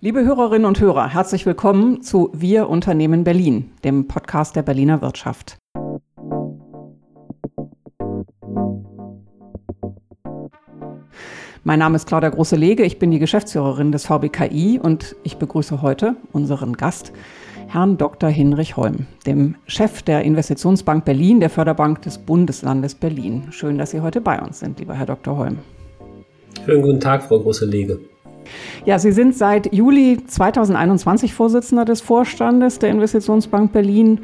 Liebe Hörerinnen und Hörer, herzlich willkommen zu Wir Unternehmen Berlin, dem Podcast der Berliner Wirtschaft. Mein Name ist Claudia Große-Lege, ich bin die Geschäftsführerin des VBKI und ich begrüße heute unseren Gast, Herrn Dr. Hinrich Holm, dem Chef der Investitionsbank Berlin, der Förderbank des Bundeslandes Berlin. Schön, dass Sie heute bei uns sind, lieber Herr Dr. Holm. Schönen guten Tag, Frau Große-Lege. Ja, Sie sind seit Juli 2021 Vorsitzender des Vorstandes der Investitionsbank Berlin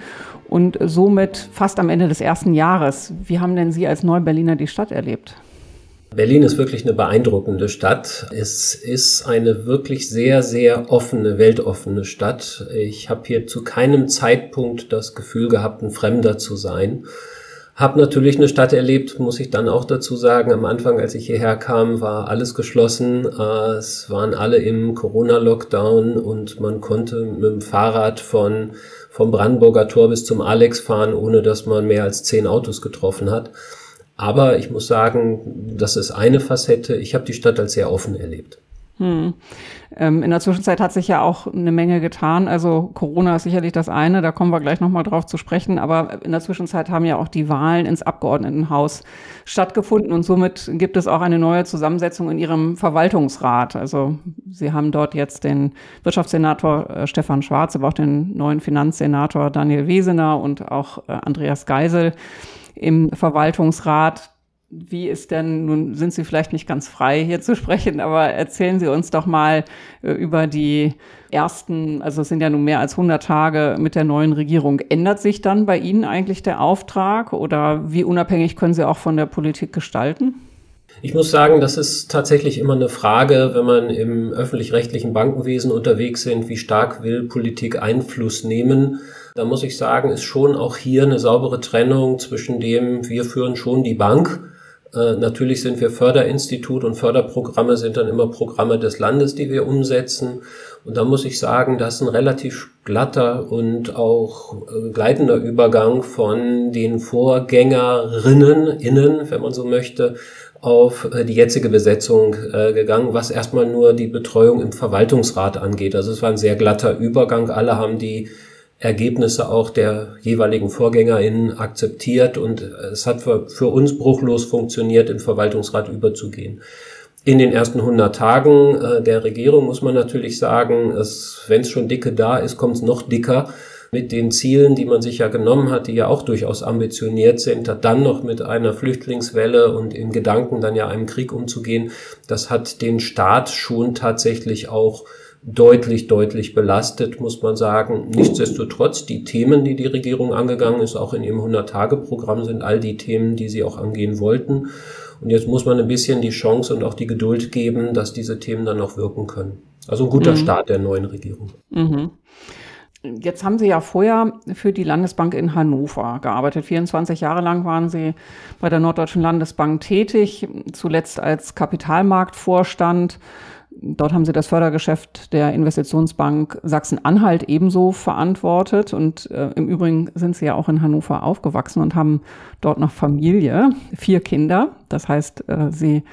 und somit fast am Ende des ersten Jahres. Wie haben denn Sie als Neuberliner die Stadt erlebt? Berlin ist wirklich eine beeindruckende Stadt. Es ist eine wirklich sehr, sehr offene, weltoffene Stadt. Ich habe hier zu keinem Zeitpunkt das Gefühl gehabt, ein Fremder zu sein. Hab natürlich eine Stadt erlebt, muss ich dann auch dazu sagen. Am Anfang, als ich hierher kam, war alles geschlossen. Äh, es waren alle im Corona-Lockdown und man konnte mit dem Fahrrad von, vom Brandenburger Tor bis zum Alex fahren, ohne dass man mehr als zehn Autos getroffen hat. Aber ich muss sagen, das ist eine Facette. Ich habe die Stadt als sehr offen erlebt. Hm. Ähm, in der Zwischenzeit hat sich ja auch eine Menge getan. Also Corona ist sicherlich das eine, da kommen wir gleich nochmal drauf zu sprechen. Aber in der Zwischenzeit haben ja auch die Wahlen ins Abgeordnetenhaus stattgefunden und somit gibt es auch eine neue Zusammensetzung in Ihrem Verwaltungsrat. Also Sie haben dort jetzt den Wirtschaftssenator äh, Stefan Schwarz, aber auch den neuen Finanzsenator Daniel Wesener und auch äh, Andreas Geisel im Verwaltungsrat. Wie ist denn, nun sind Sie vielleicht nicht ganz frei hier zu sprechen, aber erzählen Sie uns doch mal äh, über die ersten, also es sind ja nun mehr als 100 Tage mit der neuen Regierung. Ändert sich dann bei Ihnen eigentlich der Auftrag oder wie unabhängig können Sie auch von der Politik gestalten? Ich muss sagen, das ist tatsächlich immer eine Frage, wenn man im öffentlich-rechtlichen Bankenwesen unterwegs sind, wie stark will Politik Einfluss nehmen da muss ich sagen, ist schon auch hier eine saubere Trennung zwischen dem, wir führen schon die Bank. Äh, natürlich sind wir Förderinstitut und Förderprogramme sind dann immer Programme des Landes, die wir umsetzen. Und da muss ich sagen, das ist ein relativ glatter und auch äh, gleitender Übergang von den Vorgängerinnen, innen, wenn man so möchte, auf äh, die jetzige Besetzung gegangen, was erstmal nur die Betreuung im Verwaltungsrat angeht. Also es war ein sehr glatter Übergang. Alle haben die Ergebnisse auch der jeweiligen VorgängerInnen akzeptiert und es hat für, für uns bruchlos funktioniert, im Verwaltungsrat überzugehen. In den ersten 100 Tagen äh, der Regierung muss man natürlich sagen, wenn es schon dicke da ist, kommt es noch dicker mit den Zielen, die man sich ja genommen hat, die ja auch durchaus ambitioniert sind, dann noch mit einer Flüchtlingswelle und in Gedanken dann ja einem Krieg umzugehen. Das hat den Staat schon tatsächlich auch deutlich, deutlich belastet, muss man sagen. Nichtsdestotrotz, die Themen, die die Regierung angegangen ist, auch in ihrem 100-Tage-Programm, sind all die Themen, die sie auch angehen wollten. Und jetzt muss man ein bisschen die Chance und auch die Geduld geben, dass diese Themen dann auch wirken können. Also ein guter mhm. Start der neuen Regierung. Mhm. Jetzt haben Sie ja vorher für die Landesbank in Hannover gearbeitet. 24 Jahre lang waren Sie bei der Norddeutschen Landesbank tätig, zuletzt als Kapitalmarktvorstand. Dort haben sie das Fördergeschäft der Investitionsbank Sachsen-Anhalt ebenso verantwortet. Und äh, im Übrigen sind sie ja auch in Hannover aufgewachsen und haben dort noch Familie, vier Kinder. Das heißt, äh, sie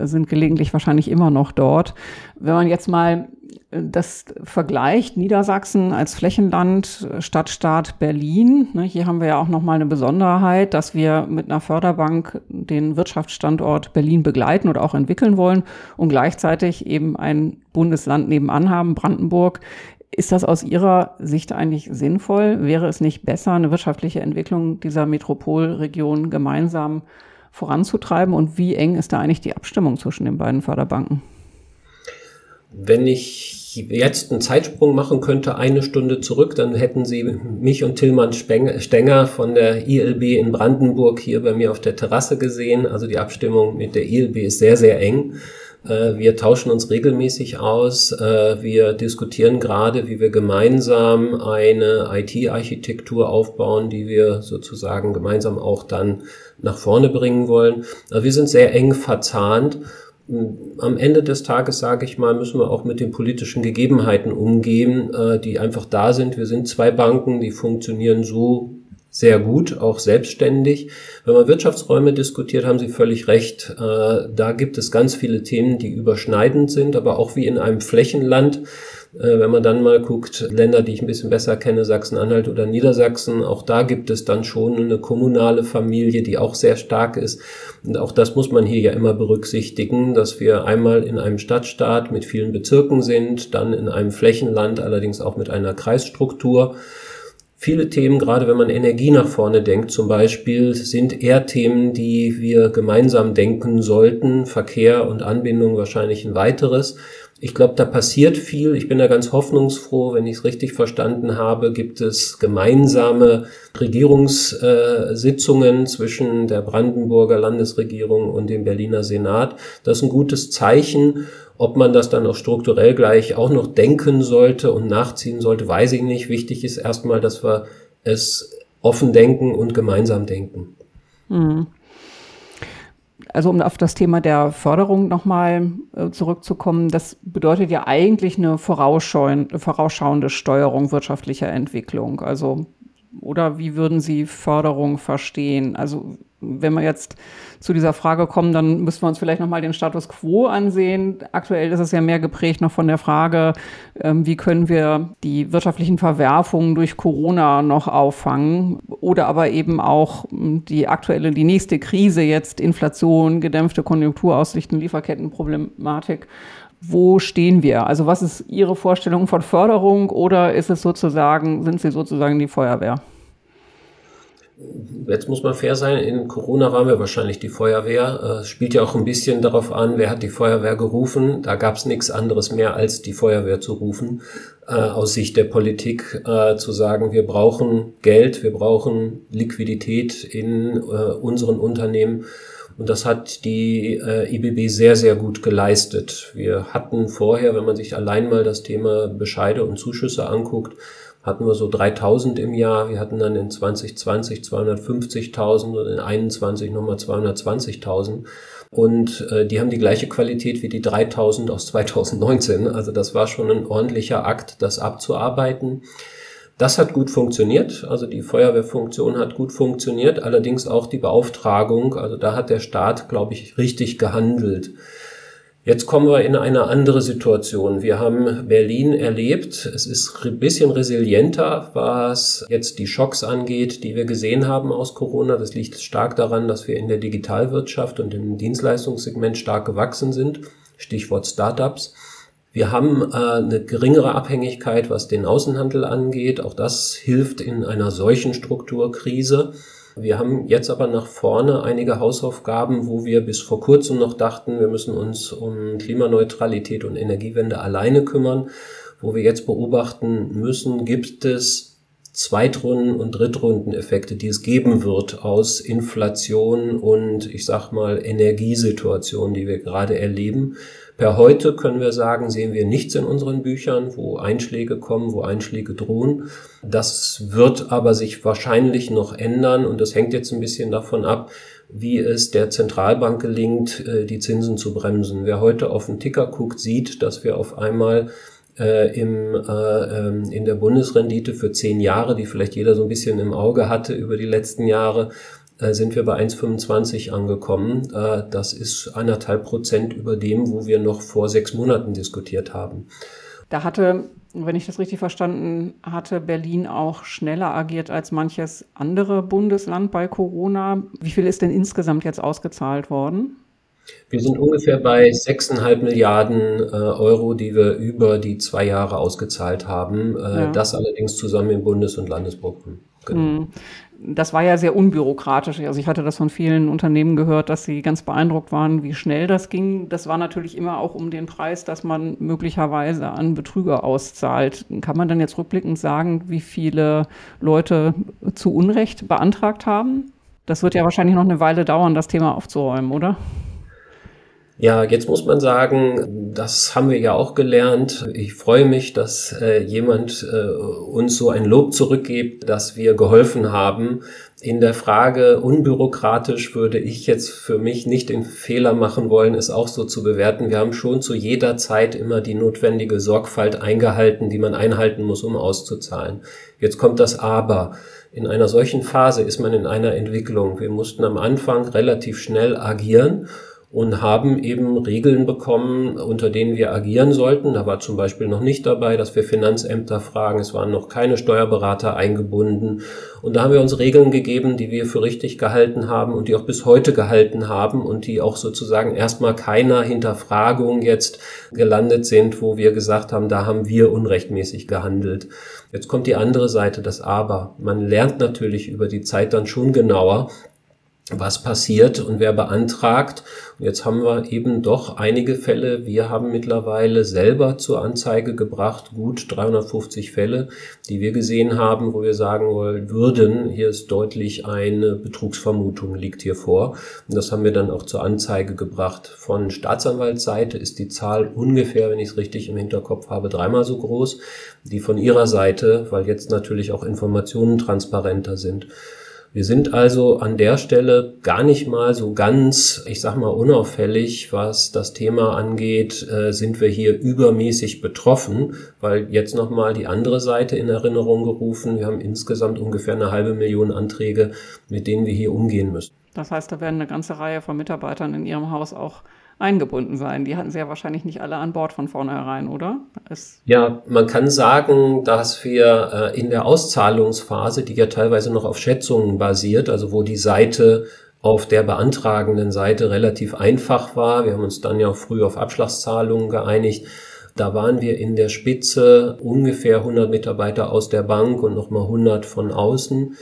sind gelegentlich wahrscheinlich immer noch dort. Wenn man jetzt mal das vergleicht Niedersachsen als Flächenland, Stadtstaat Berlin. Ne, hier haben wir ja auch nochmal eine Besonderheit, dass wir mit einer Förderbank den Wirtschaftsstandort Berlin begleiten oder auch entwickeln wollen und gleichzeitig eben ein Bundesland nebenan haben, Brandenburg. Ist das aus Ihrer Sicht eigentlich sinnvoll? Wäre es nicht besser, eine wirtschaftliche Entwicklung dieser Metropolregion gemeinsam voranzutreiben? Und wie eng ist da eigentlich die Abstimmung zwischen den beiden Förderbanken? Wenn ich jetzt einen Zeitsprung machen könnte, eine Stunde zurück, dann hätten Sie mich und Tillmann Stenger von der ILB in Brandenburg hier bei mir auf der Terrasse gesehen. Also die Abstimmung mit der ILB ist sehr, sehr eng. Äh, wir tauschen uns regelmäßig aus. Äh, wir diskutieren gerade, wie wir gemeinsam eine IT-Architektur aufbauen, die wir sozusagen gemeinsam auch dann nach vorne bringen wollen. Wir sind sehr eng verzahnt am Ende des Tages, sage ich mal, müssen wir auch mit den politischen Gegebenheiten umgehen, äh, die einfach da sind. Wir sind zwei Banken, die funktionieren so sehr gut, auch selbstständig. Wenn man Wirtschaftsräume diskutiert, haben Sie völlig recht. Äh, da gibt es ganz viele Themen, die überschneidend sind, aber auch wie in einem Flächenland. Äh, wenn man dann mal guckt, Länder, die ich ein bisschen besser kenne, Sachsen-Anhalt oder Niedersachsen, auch da gibt es dann schon eine kommunale Familie, die auch sehr stark ist. Und auch das muss man hier ja immer berücksichtigen, dass wir einmal in einem Stadtstaat mit vielen Bezirken sind, dann in einem Flächenland, allerdings auch mit einer Kreisstruktur. Viele Themen, gerade wenn man Energie nach vorne denkt zum Beispiel, sind eher Themen, die wir gemeinsam denken sollten. Verkehr und Anbindung wahrscheinlich ein weiteres. Ich glaube, da passiert viel. Ich bin da ganz hoffnungsfroh. Wenn ich es richtig verstanden habe, gibt es gemeinsame Regierungssitzungen zwischen der Brandenburger Landesregierung und dem Berliner Senat. Das ist ein gutes Zeichen. Ob man das dann auch strukturell gleich auch noch denken sollte und nachziehen sollte, weiß ich nicht. Wichtig ist erstmal, dass wir es offen denken und gemeinsam denken. Mhm. Also um auf das Thema der Förderung nochmal äh, zurückzukommen, das bedeutet ja eigentlich eine vorausschauende Steuerung wirtschaftlicher Entwicklung. Also oder wie würden Sie Förderung verstehen? Also wenn wir jetzt zu dieser Frage kommen, dann müssen wir uns vielleicht nochmal den Status quo ansehen. Aktuell ist es ja mehr geprägt noch von der Frage, ähm, wie können wir die wirtschaftlichen Verwerfungen durch Corona noch auffangen oder aber eben auch hm, die aktuelle, die nächste Krise jetzt, Inflation, gedämpfte Konjunkturaussichten, Lieferkettenproblematik. Wo stehen wir? Also was ist Ihre Vorstellung von Förderung oder ist es sozusagen, sind Sie sozusagen die Feuerwehr? Jetzt muss man fair sein, in Corona waren wir wahrscheinlich die Feuerwehr. Äh, es spielt ja auch ein bisschen darauf an, wer hat die Feuerwehr gerufen. Da gab es nichts anderes mehr, als die Feuerwehr zu rufen, äh, aus Sicht der Politik äh, zu sagen, wir brauchen Geld, wir brauchen Liquidität in unseren Unternehmen. Und das hat die IBB sehr, sehr gut geleistet. Wir hatten vorher, wenn man sich allein mal das Thema Bescheide und Zuschüsse anguckt, hatten wir so 3000 im Jahr. Wir hatten dann in 2020 250.000 und in 21 nochmal 220.000. Und äh, die haben die gleiche Qualität wie die 3000 aus 2019. Also das war schon ein ordentlicher Akt, das abzuarbeiten. Das hat gut funktioniert, also die Feuerwehrfunktion hat gut funktioniert, allerdings auch die Beauftragung, also da hat der Staat, glaube ich, richtig gehandelt. Jetzt kommen wir in eine andere Situation. Wir haben Berlin erlebt. Es ist ein bisschen resilienter, was jetzt die Schocks angeht, die wir gesehen haben aus Corona. Das liegt stark daran, dass wir in der Digitalwirtschaft und im Dienstleistungssegment stark gewachsen sind. Stichwort Startups. Wir haben äh, eine geringere Abhängigkeit, was den Außenhandel angeht. Auch das hilft in einer solchen Strukturkrise. Wir haben jetzt aber nach vorne einige Hausaufgaben, wo wir bis vor kurzem noch dachten, wir müssen uns um Klimaneutralität und Energiewende alleine kümmern. Wo wir jetzt beobachten müssen, gibt es Zweitrunden- und Drittrundeneffekte, die es geben wird aus Inflation und ich sag mal Energiesituation, die wir gerade erleben. Per heute können wir sagen, sehen wir nichts in unseren Büchern, wo Einschläge kommen, wo Einschläge drohen. Das wird aber sich wahrscheinlich noch ändern und das hängt jetzt ein bisschen davon ab, wie es der Zentralbank gelingt, äh, die Zinsen zu bremsen. Wer heute auf den Ticker guckt, sieht, dass wir auf einmal äh, im, äh, ähm, in der Bundesrendite für zehn Jahre, die vielleicht jeder so ein bisschen im Auge hatte über die letzten Jahre, sind wir bei 1,25 angekommen. Äh, das ist anderthalb Prozent über dem, wo wir noch vor sechs Monaten diskutiert haben. Da hatte, wenn ich das richtig verstanden hatte, Berlin auch schneller agiert als manches andere Bundesland bei Corona. Wie viel ist denn insgesamt jetzt ausgezahlt worden? Wir sind ungefähr bei 6,5 Milliarden äh, Euro, die wir über die zwei Jahre ausgezahlt haben. Äh, ja. Das allerdings zusammen im Bundes- und Landesprogramm. Genau. Hm das war ja sehr unbürokratisch. Also ich hatte das von vielen Unternehmen gehört, dass sie ganz beeindruckt waren, wie schnell das ging. Das war natürlich immer auch um den Preis, dass man möglicherweise an Betrüger auszahlt. Kann man dann jetzt rückblickend sagen, wie viele Leute zu Unrecht beantragt haben? Das wird ja wahrscheinlich noch eine Weile dauern, das Thema aufzuräumen, oder? Ja, jetzt muss man sagen, das haben wir ja auch gelernt. Ich freue mich, dass äh, jemand äh, uns so ein Lob zurückgibt, dass wir geholfen haben in der Frage unbürokratisch würde ich jetzt für mich nicht den Fehler machen wollen, es auch so zu bewerten. Wir haben schon zu jeder Zeit immer die notwendige Sorgfalt eingehalten, die man einhalten muss, um auszuzahlen. Jetzt kommt das Aber. In einer solchen Phase ist man in einer Entwicklung. Wir mussten am Anfang relativ schnell agieren und haben eben Regeln bekommen, unter denen wir agieren sollten. Da war zum Beispiel noch nicht dabei, dass wir Finanzämter fragen. Es waren noch keine Steuerberater eingebunden. Und da haben wir uns Regeln gegeben, die wir für richtig gehalten haben und die auch bis heute gehalten haben und die auch sozusagen erstmal keiner Hinterfragung jetzt gelandet sind, wo wir gesagt haben, da haben wir unrechtmäßig gehandelt. Jetzt kommt die andere Seite, das Aber. Man lernt natürlich über die Zeit dann schon genauer, was passiert und wer beantragt. Und jetzt haben wir eben doch einige Fälle. Wir haben mittlerweile selber zur Anzeige gebracht, gut 350 Fälle, die wir gesehen haben, wo wir sagen wollen, würden, hier ist deutlich eine Betrugsvermutung liegt hier vor. Und das haben wir dann auch zur Anzeige gebracht. Von Staatsanwaltsseite ist die Zahl ungefähr, wenn ich es richtig im Hinterkopf habe, dreimal so groß. Die von ihrer Seite, weil jetzt natürlich auch Informationen transparenter sind. Wir sind also an der Stelle gar nicht mal so ganz, ich sag mal, unauffällig, was das Thema angeht, äh, sind wir hier übermäßig betroffen, weil jetzt nochmal die andere Seite in Erinnerung gerufen. Wir haben insgesamt ungefähr eine halbe Million Anträge, mit denen wir hier umgehen müssen. Das heißt, da werden eine ganze Reihe von Mitarbeitern in Ihrem Haus auch eingebunden sein. Die hatten sie ja wahrscheinlich nicht alle an Bord von vornherein, oder? Es ja, man kann sagen, dass wir äh, in der Auszahlungsphase, die ja teilweise noch auf Schätzungen basiert, also wo die Seite auf der beantragenden Seite relativ einfach war. Wir haben uns dann ja auch früh auf Abschlagszahlungen geeinigt. Da waren wir in der Spitze ungefähr 100 Mitarbeiter aus der Bank und nochmal 100 von außen.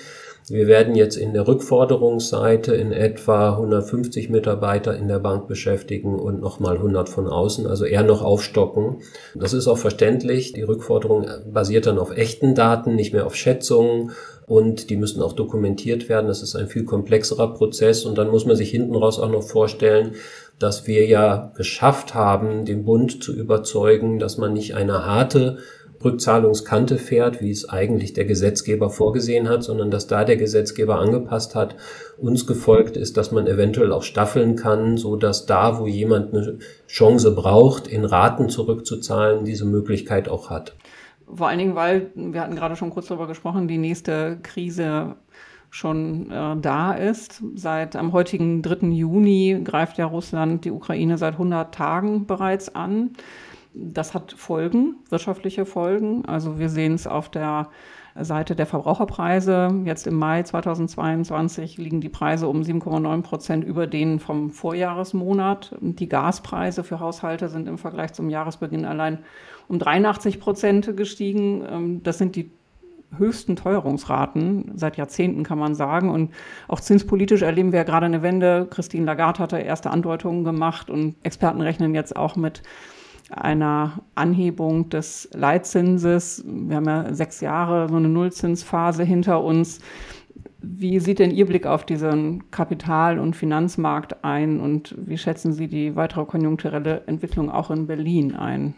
Wir werden jetzt in der Rückforderungsseite in etwa 150 Mitarbeiter in der Bank beschäftigen und nochmal 100 von außen, also eher noch aufstocken. Das ist auch verständlich. Die Rückforderung basiert dann auf echten Daten, nicht mehr auf Schätzungen und die müssen auch dokumentiert werden. Das ist ein viel komplexerer Prozess und dann muss man sich hinten raus auch noch vorstellen, dass wir ja geschafft haben, den Bund zu überzeugen, dass man nicht eine harte Rückzahlungskante fährt, wie es eigentlich der Gesetzgeber vorgesehen hat, sondern dass da der Gesetzgeber angepasst hat, uns gefolgt ist, dass man eventuell auch staffeln kann, so dass da, wo jemand eine Chance braucht, in Raten zurückzuzahlen, diese Möglichkeit auch hat. Vor allen Dingen, weil, wir hatten gerade schon kurz darüber gesprochen, die nächste Krise schon äh, da ist. Seit am heutigen 3. Juni greift ja Russland die Ukraine seit 100 Tagen bereits an. Das hat Folgen, wirtschaftliche Folgen. Also wir sehen es auf der Seite der Verbraucherpreise. Jetzt im Mai 2022 liegen die Preise um 7,9 Prozent über denen vom Vorjahresmonat. Die Gaspreise für Haushalte sind im Vergleich zum Jahresbeginn allein um 83 Prozent gestiegen. Ähm, das sind die höchsten Teuerungsraten seit Jahrzehnten, kann man sagen. Und auch zinspolitisch erleben wir ja gerade eine Wende. Christine Lagarde hatte erste Andeutungen gemacht und Experten rechnen jetzt auch mit einer Anhebung des Leitzinses. Wir haben ja sechs Jahre so eine Nullzinsphase hinter uns. Wie sieht denn Ihr Blick auf diesen Kapital- und Finanzmarkt ein und wie schätzen Sie die weitere konjunkturelle Entwicklung auch in Berlin ein?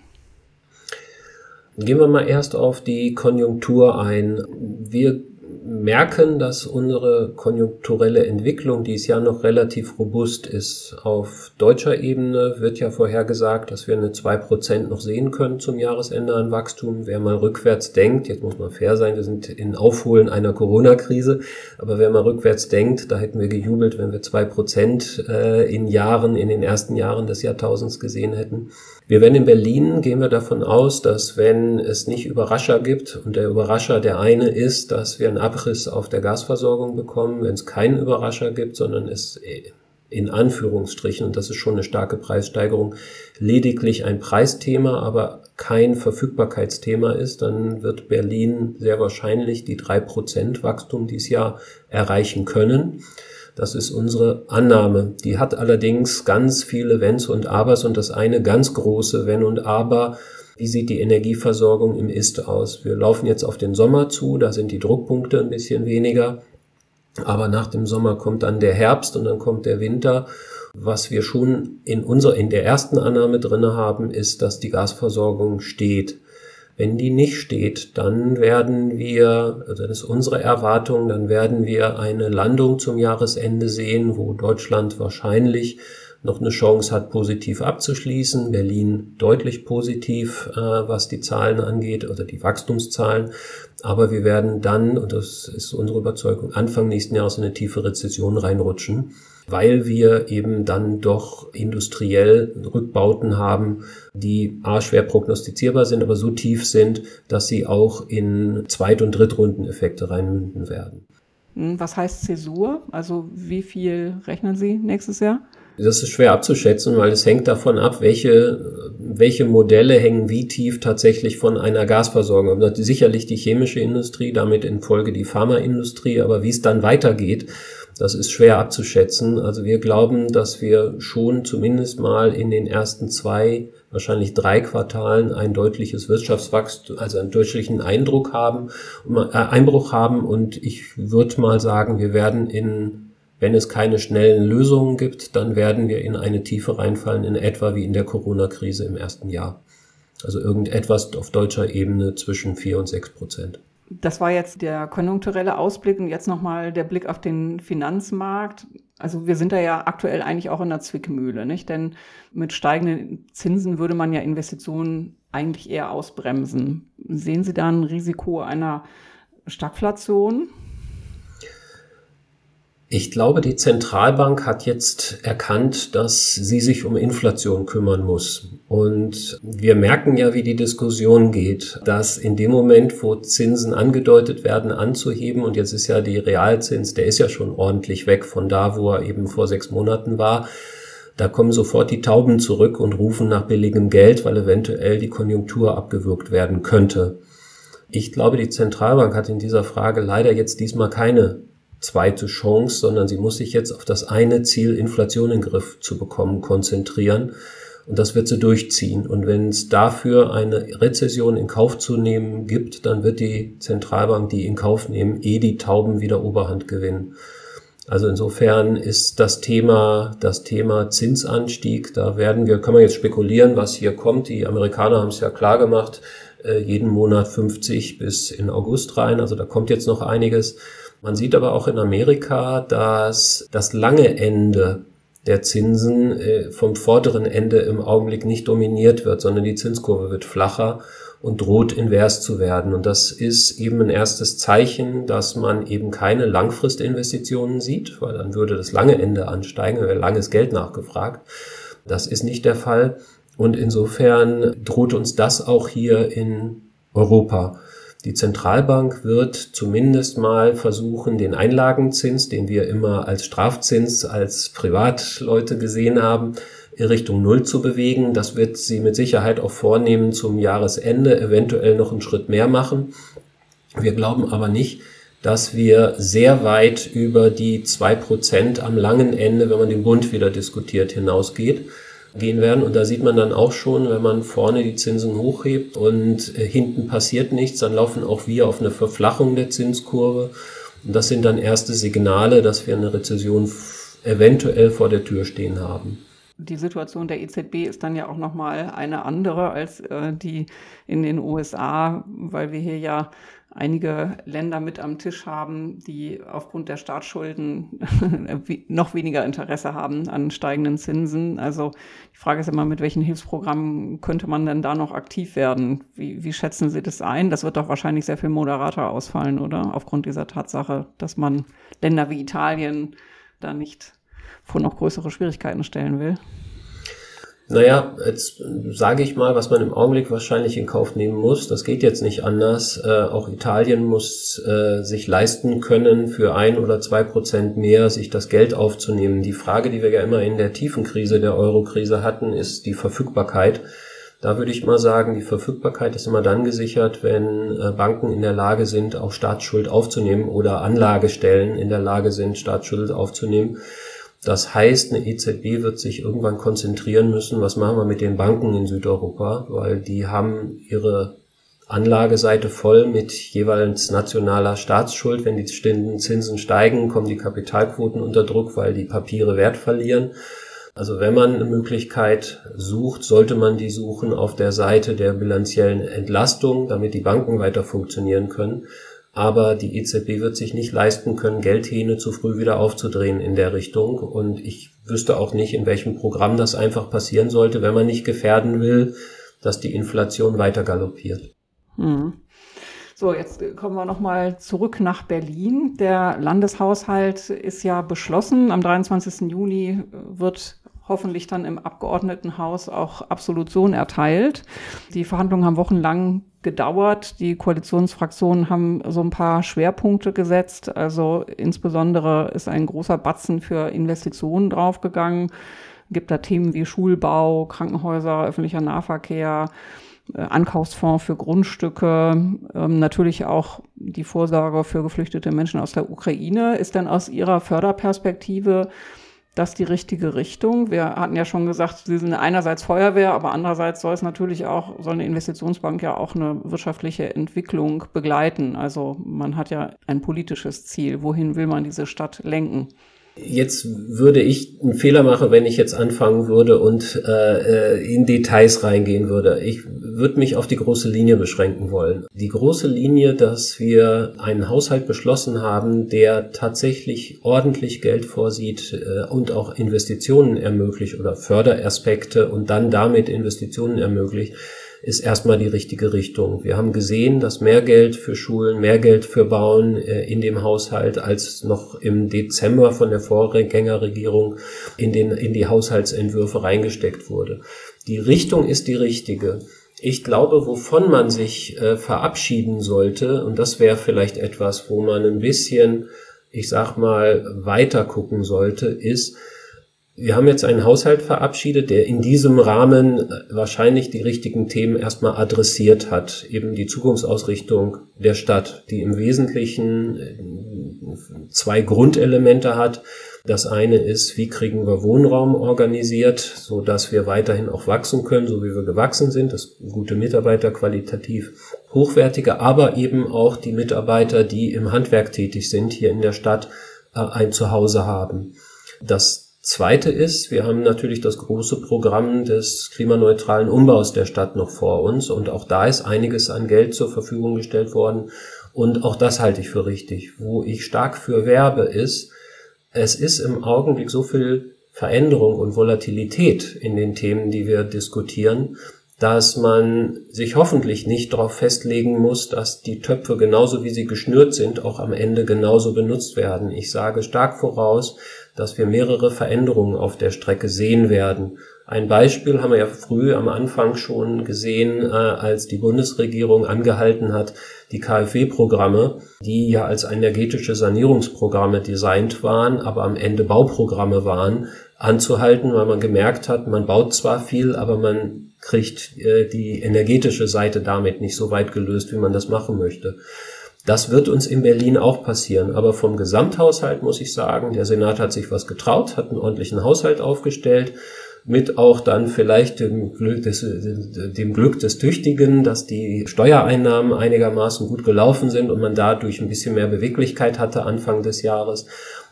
Gehen wir mal erst auf die Konjunktur ein. Wir merken, dass unsere konjunkturelle Entwicklung dieses Jahr noch relativ robust ist. Auf deutscher Ebene wird ja vorhergesagt, dass wir eine 2% noch sehen können zum Jahresende an Wachstum. Wer mal rückwärts denkt, jetzt muss man fair sein, wir sind in Aufholen einer Corona-Krise, aber wer mal rückwärts denkt, da hätten wir gejubelt, wenn wir 2% äh, in Jahren, in den ersten Jahren des Jahrtausends gesehen hätten. Wir werden in Berlin, gehen wir davon aus, dass wenn es nicht Überrascher gibt und der Überrascher der eine ist, dass wir einen Abriss auf der Gasversorgung bekommen, wenn es keinen Überrascher gibt, sondern es in Anführungsstrichen, und das ist schon eine starke Preissteigerung, lediglich ein Preisthema, aber kein Verfügbarkeitsthema ist, dann wird Berlin sehr wahrscheinlich die drei Prozent Wachstum dieses Jahr erreichen können. Das ist unsere Annahme. Die hat allerdings ganz viele Wenns und Abers und das eine ganz große Wenn und Aber. Wie sieht die Energieversorgung im Ist aus? Wir laufen jetzt auf den Sommer zu, da sind die Druckpunkte ein bisschen weniger. Aber nach dem Sommer kommt dann der Herbst und dann kommt der Winter. Was wir schon in unserer, in der ersten Annahme drinne haben, ist, dass die Gasversorgung steht. Wenn die nicht steht, dann werden wir, also das ist unsere Erwartung, dann werden wir eine Landung zum Jahresende sehen, wo Deutschland wahrscheinlich noch eine Chance hat, positiv abzuschließen. Berlin deutlich positiv, äh, was die Zahlen angeht, oder die Wachstumszahlen. Aber wir werden dann, und das ist unsere Überzeugung, Anfang nächsten Jahres in eine tiefe Rezession reinrutschen, weil wir eben dann doch industriell Rückbauten haben, die a schwer prognostizierbar sind, aber so tief sind, dass sie auch in Zweit- und Drittrundeneffekte reinmünden werden. Hm, was heißt Zäsur? Also wie viel rechnen Sie nächstes Jahr? Das ist schwer abzuschätzen, weil es hängt davon ab, welche, welche Modelle hängen wie tief tatsächlich von einer Gasversorgung. Sicherlich die chemische Industrie, damit in Folge die Pharmaindustrie, aber wie es dann weitergeht, das ist schwer abzuschätzen. Also wir glauben, dass wir schon zumindest mal in den ersten zwei, wahrscheinlich drei Quartalen ein deutliches Wirtschaftswachstum, also einen deutlichen Eindruck haben, äh, Einbruch haben. Und ich würde mal sagen, wir werden in wenn es keine schnellen Lösungen gibt, dann werden wir in eine Tiefe reinfallen, in etwa wie in der Corona-Krise im ersten Jahr. Also irgendetwas auf deutscher Ebene zwischen vier und sechs Prozent. Das war jetzt der konjunkturelle Ausblick und jetzt nochmal der Blick auf den Finanzmarkt. Also wir sind da ja aktuell eigentlich auch in der Zwickmühle, nicht? Denn mit steigenden Zinsen würde man ja Investitionen eigentlich eher ausbremsen. Sehen Sie da ein Risiko einer Stagflation? Ich glaube, die Zentralbank hat jetzt erkannt, dass sie sich um Inflation kümmern muss. Und wir merken ja, wie die Diskussion geht, dass in dem Moment, wo Zinsen angedeutet werden, anzuheben, und jetzt ist ja die Realzins, der ist ja schon ordentlich weg von da, wo er eben vor sechs Monaten war, da kommen sofort die Tauben zurück und rufen nach billigem Geld, weil eventuell die Konjunktur abgewürgt werden könnte. Ich glaube, die Zentralbank hat in dieser Frage leider jetzt diesmal keine zweite Chance, sondern sie muss sich jetzt auf das eine Ziel, Inflation in den Griff zu bekommen, konzentrieren. Und das wird sie durchziehen. Und wenn es dafür eine Rezession in Kauf zu nehmen gibt, dann wird die Zentralbank die in Kauf nehmen, eh die Tauben wieder Oberhand gewinnen. Also insofern ist das Thema, das Thema Zinsanstieg, da werden wir, können wir jetzt spekulieren, was hier kommt. Die Amerikaner haben es ja klar gemacht, äh, jeden Monat 50 bis in August rein. Also da kommt jetzt noch einiges. Man sieht aber auch in Amerika, dass das lange Ende der Zinsen äh, vom vorderen Ende im Augenblick nicht dominiert wird, sondern die Zinskurve wird flacher und droht invers zu werden. Und das ist eben ein erstes Zeichen, dass man eben keine Langfristinvestitionen sieht, weil dann würde das lange Ende ansteigen, wäre langes Geld nachgefragt. Das ist nicht der Fall. Und insofern droht uns das auch hier in Europa. Die Zentralbank wird zumindest mal versuchen, den Einlagenzins, den wir immer als Strafzins als Privatleute gesehen haben, in Richtung Null zu bewegen. Das wird sie mit Sicherheit auch vornehmen zum Jahresende, eventuell noch einen Schritt mehr machen. Wir glauben aber nicht, dass wir sehr weit über die zwei Prozent am langen Ende, wenn man den Bund wieder diskutiert, hinausgeht gehen werden. Und da sieht man dann auch schon, wenn man vorne die Zinsen hochhebt und äh, hinten passiert nichts, dann laufen auch wir auf eine Verflachung der Zinskurve. Und das sind dann erste Signale, dass wir eine Rezession eventuell vor der Tür stehen haben. Die Situation der EZB ist dann ja auch nochmal eine andere als äh, die in den USA, weil wir hier ja einige Länder mit am Tisch haben, die aufgrund der Staatsschulden noch weniger Interesse haben an steigenden Zinsen. Also die Frage ist immer, mit welchen Hilfsprogrammen könnte man denn da noch aktiv werden? Wie, wie schätzen Sie das ein? Das wird doch wahrscheinlich sehr viel moderater ausfallen, oder? Aufgrund dieser Tatsache, dass man Länder wie Italien da nicht vor noch größere Schwierigkeiten stellen will. Naja, jetzt sage ich mal, was man im Augenblick wahrscheinlich in Kauf nehmen muss. Das geht jetzt nicht anders. Äh, auch Italien muss äh, sich leisten können, für ein oder zwei Prozent mehr sich das Geld aufzunehmen. Die Frage, die wir ja immer in der tiefen Krise der Euro-Krise hatten, ist die Verfügbarkeit. Da würde ich mal sagen, die Verfügbarkeit ist immer dann gesichert, wenn äh, Banken in der Lage sind, auch Staatsschuld aufzunehmen oder Anlagestellen in der Lage sind, Staatsschuld aufzunehmen. Das heißt, eine EZB wird sich irgendwann konzentrieren müssen, was machen wir mit den Banken in Südeuropa, weil die haben ihre Anlageseite voll mit jeweils nationaler Staatsschuld. Wenn die Zinsen steigen, kommen die Kapitalquoten unter Druck, weil die Papiere Wert verlieren. Also wenn man eine Möglichkeit sucht, sollte man die suchen auf der Seite der bilanziellen Entlastung, damit die Banken weiter funktionieren können. Aber die EZB wird sich nicht leisten können, Geldhähne zu früh wieder aufzudrehen in der Richtung. Und ich wüsste auch nicht, in welchem Programm das einfach passieren sollte, wenn man nicht gefährden will, dass die Inflation weiter galoppiert. Hm. So, jetzt kommen wir nochmal zurück nach Berlin. Der Landeshaushalt ist ja beschlossen. Am 23. Juni wird hoffentlich dann im Abgeordnetenhaus auch Absolution erteilt. Die Verhandlungen haben wochenlang gedauert. Die Koalitionsfraktionen haben so ein paar Schwerpunkte gesetzt. Also insbesondere ist ein großer Batzen für Investitionen draufgegangen. Gibt da Themen wie Schulbau, Krankenhäuser, öffentlicher Nahverkehr, äh, Ankaufsfonds für Grundstücke, ähm, natürlich auch die Vorsorge für geflüchtete Menschen aus der Ukraine. Ist denn aus Ihrer Förderperspektive das die richtige Richtung? Wir hatten ja schon gesagt, Sie sind einerseits Feuerwehr, aber andererseits soll es natürlich auch, soll eine Investitionsbank ja auch eine wirtschaftliche Entwicklung begleiten. Also man hat ja ein politisches Ziel. Wohin will man diese Stadt lenken? Jetzt würde ich einen Fehler machen, wenn ich jetzt anfangen würde und äh, äh, in Details reingehen würde. Ich würde mich auf die große Linie beschränken wollen. Die große Linie, dass wir einen Haushalt beschlossen haben, der tatsächlich ordentlich Geld vorsieht äh, und auch Investitionen ermöglicht oder Förderaspekte und dann damit Investitionen ermöglicht ist erstmal die richtige Richtung. Wir haben gesehen, dass mehr Geld für Schulen, mehr Geld für Bauen äh, in dem Haushalt als noch im Dezember von der Vorgängerregierung in, den, in die Haushaltsentwürfe reingesteckt wurde. Die Richtung ist die richtige. Ich glaube, wovon man sich äh, verabschieden sollte, und das wäre vielleicht etwas, wo man ein bisschen, ich sag mal, weiter gucken sollte, ist, wir haben jetzt einen Haushalt verabschiedet, der in diesem Rahmen äh, wahrscheinlich die richtigen Themen erstmal adressiert hat. Eben die Zukunftsausrichtung der Stadt, die im Wesentlichen äh, zwei Grundelemente hat. Das eine ist, wie kriegen wir Wohnraum organisiert, so dass wir weiterhin auch wachsen können, so wie wir gewachsen sind. Das gute Mitarbeiter, qualitativ hochwertige, aber eben auch die Mitarbeiter, die im Handwerk tätig sind, hier in der Stadt äh, ein Zuhause haben. Das Zweite ist, wir haben natürlich das große Programm des klimaneutralen Umbaus der Stadt noch vor uns und auch da ist einiges an Geld zur Verfügung gestellt worden und auch das halte ich für richtig. Wo ich stark für werbe ist, es ist im Augenblick so viel Veränderung und Volatilität in den Themen, die wir diskutieren, dass man sich hoffentlich nicht darauf festlegen muss, dass die Töpfe genauso wie sie geschnürt sind, auch am Ende genauso benutzt werden. Ich sage stark voraus, dass wir mehrere Veränderungen auf der Strecke sehen werden. Ein Beispiel haben wir ja früh am Anfang schon gesehen, äh, als die Bundesregierung angehalten hat, die KfW-Programme, die ja als energetische Sanierungsprogramme designt waren, aber am Ende Bauprogramme waren, anzuhalten, weil man gemerkt hat, man baut zwar viel, aber man kriegt äh, die energetische Seite damit nicht so weit gelöst, wie man das machen möchte. Das wird uns in Berlin auch passieren. Aber vom Gesamthaushalt muss ich sagen, der Senat hat sich was getraut, hat einen ordentlichen Haushalt aufgestellt, mit auch dann vielleicht dem Glück des, dem Glück des Tüchtigen, dass die Steuereinnahmen einigermaßen gut gelaufen sind und man dadurch ein bisschen mehr Beweglichkeit hatte Anfang des Jahres.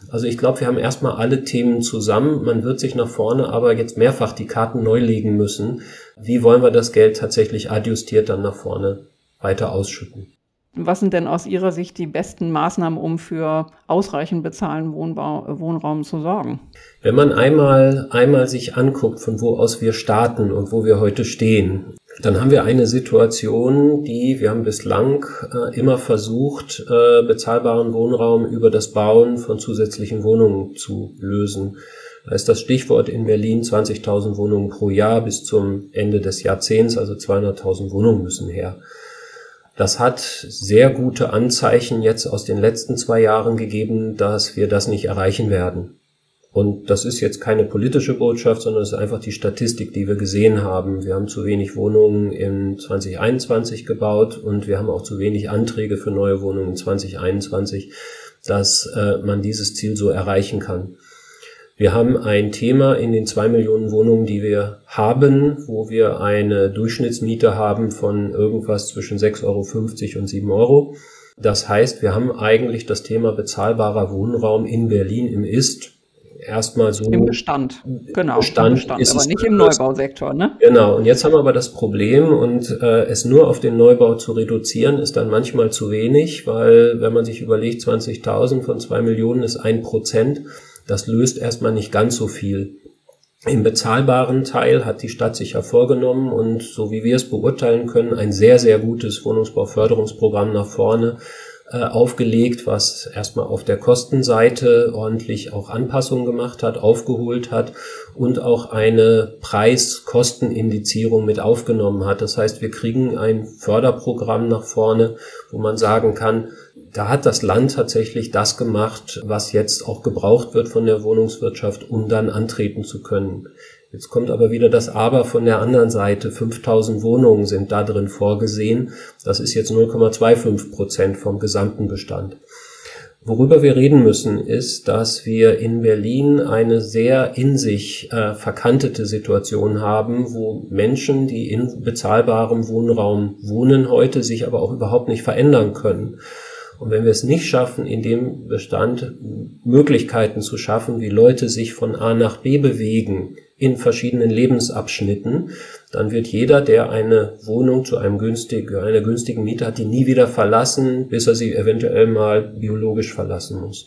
Also ich glaube, wir haben erstmal alle Themen zusammen. Man wird sich nach vorne aber jetzt mehrfach die Karten neu legen müssen. Wie wollen wir das Geld tatsächlich adjustiert dann nach vorne weiter ausschütten? Was sind denn aus Ihrer Sicht die besten Maßnahmen, um für ausreichend bezahlten Wohnbau, Wohnraum zu sorgen? Wenn man einmal, einmal sich anguckt, von wo aus wir starten und wo wir heute stehen, dann haben wir eine Situation, die wir haben bislang äh, immer versucht, äh, bezahlbaren Wohnraum über das Bauen von zusätzlichen Wohnungen zu lösen. Da ist das Stichwort in Berlin 20.000 Wohnungen pro Jahr bis zum Ende des Jahrzehnts, also 200.000 Wohnungen müssen her. Das hat sehr gute Anzeichen jetzt aus den letzten zwei Jahren gegeben, dass wir das nicht erreichen werden. Und das ist jetzt keine politische Botschaft, sondern es ist einfach die Statistik, die wir gesehen haben. Wir haben zu wenig Wohnungen in 2021 gebaut und wir haben auch zu wenig Anträge für neue Wohnungen in 2021, dass äh, man dieses Ziel so erreichen kann. Wir haben ein Thema in den zwei Millionen Wohnungen, die wir haben, wo wir eine Durchschnittsmiete haben von irgendwas zwischen 6,50 Euro und 7 Euro. Das heißt, wir haben eigentlich das Thema bezahlbarer Wohnraum in Berlin im Ist erstmal so. Im Bestand, genau. Bestand, im Bestand aber nicht im Neubausektor, ne? Genau. Und jetzt haben wir aber das Problem und äh, es nur auf den Neubau zu reduzieren, ist dann manchmal zu wenig, weil wenn man sich überlegt, 20.000 von zwei Millionen ist ein Prozent, das löst erstmal nicht ganz so viel. Im bezahlbaren Teil hat die Stadt sich hervorgenommen und so wie wir es beurteilen können, ein sehr, sehr gutes Wohnungsbauförderungsprogramm nach vorne äh, aufgelegt, was erstmal auf der Kostenseite ordentlich auch Anpassungen gemacht hat, aufgeholt hat und auch eine Preis-Kostenindizierung mit aufgenommen hat. Das heißt, wir kriegen ein Förderprogramm nach vorne, wo man sagen kann, da hat das Land tatsächlich das gemacht, was jetzt auch gebraucht wird von der Wohnungswirtschaft, um dann antreten zu können. Jetzt kommt aber wieder das Aber von der anderen Seite. 5000 Wohnungen sind da drin vorgesehen. Das ist jetzt 0,25 Prozent vom gesamten Bestand. Worüber wir reden müssen, ist, dass wir in Berlin eine sehr in sich äh, verkantete Situation haben, wo Menschen, die in bezahlbarem Wohnraum wohnen heute, sich aber auch überhaupt nicht verändern können. Und wenn wir es nicht schaffen, in dem Bestand Möglichkeiten zu schaffen, wie Leute sich von A nach B bewegen in verschiedenen Lebensabschnitten, dann wird jeder, der eine Wohnung zu einem günstigen, einer günstigen Miete hat, die nie wieder verlassen, bis er sie eventuell mal biologisch verlassen muss.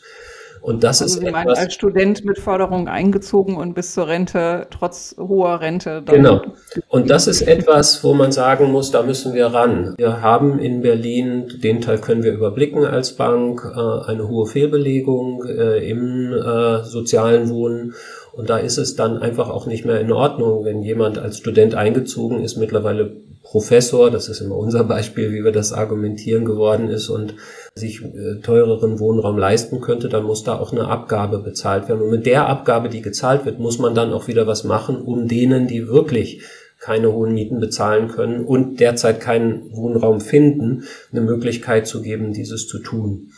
Und das also ist Sie meinen, als Student mit Förderung eingezogen und bis zur Rente, trotz hoher Rente. genau. Und das ist etwas, wo man sagen muss, da müssen wir ran. Wir haben in Berlin, den Teil können wir überblicken als Bank, äh, eine hohe Fehlbelegung äh, im äh, sozialen Wohnen. Und da ist es dann einfach auch nicht mehr in Ordnung, wenn jemand als Student eingezogen ist, mittlerweile Professor, das ist immer unser Beispiel, wie wir das argumentieren geworden ist und sich äh, teureren Wohnraum leisten könnte, dann muss da auch eine Abgabe bezahlt werden. Und mit der Abgabe, die gezahlt wird, muss man dann auch wieder was machen, um denen, die wirklich keine hohen Mieten bezahlen können und derzeit keinen Wohnraum finden, eine Möglichkeit zu geben, dieses zu tun.